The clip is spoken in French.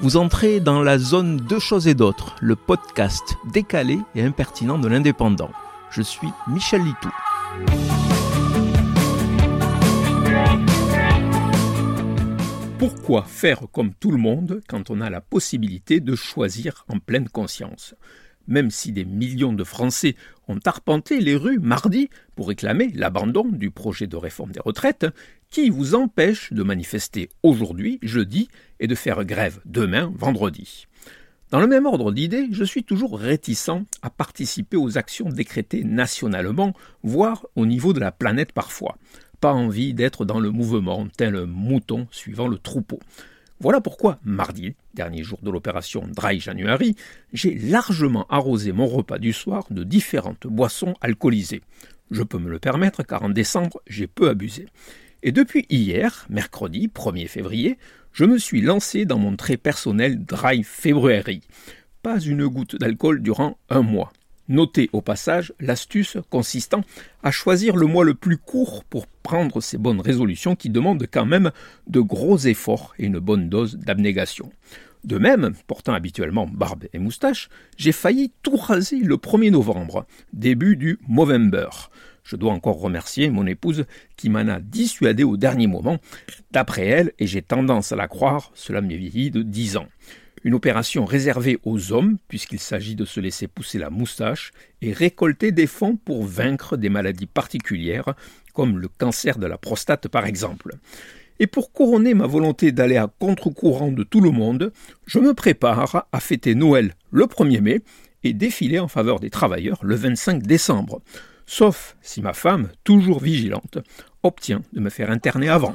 Vous entrez dans la zone Deux choses et d'autres, le podcast décalé et impertinent de l'indépendant. Je suis Michel Litou. Pourquoi faire comme tout le monde quand on a la possibilité de choisir en pleine conscience? Même si des millions de Français ont arpenté les rues mardi pour réclamer l'abandon du projet de réforme des retraites, qui vous empêche de manifester aujourd'hui, jeudi, et de faire grève demain, vendredi dans le même ordre d'idées, je suis toujours réticent à participer aux actions décrétées nationalement, voire au niveau de la planète parfois. Pas envie d'être dans le mouvement, tel un mouton suivant le troupeau. Voilà pourquoi, mardi, dernier jour de l'opération Dry January, j'ai largement arrosé mon repas du soir de différentes boissons alcoolisées. Je peux me le permettre car en décembre, j'ai peu abusé. Et depuis hier, mercredi 1er février, je me suis lancé dans mon très personnel Dry February. Pas une goutte d'alcool durant un mois. Notez au passage l'astuce consistant à choisir le mois le plus court pour prendre ces bonnes résolutions qui demandent quand même de gros efforts et une bonne dose d'abnégation. De même, portant habituellement barbe et moustache, j'ai failli tout raser le 1er novembre, début du Movember. Je dois encore remercier mon épouse qui m'en a dissuadé au dernier moment. D'après elle, et j'ai tendance à la croire, cela m'est vieilli de dix ans. Une opération réservée aux hommes, puisqu'il s'agit de se laisser pousser la moustache et récolter des fonds pour vaincre des maladies particulières, comme le cancer de la prostate par exemple. Et pour couronner ma volonté d'aller à contre-courant de tout le monde, je me prépare à fêter Noël le 1er mai et défiler en faveur des travailleurs le 25 décembre sauf si ma femme, toujours vigilante, obtient de me faire interner avant.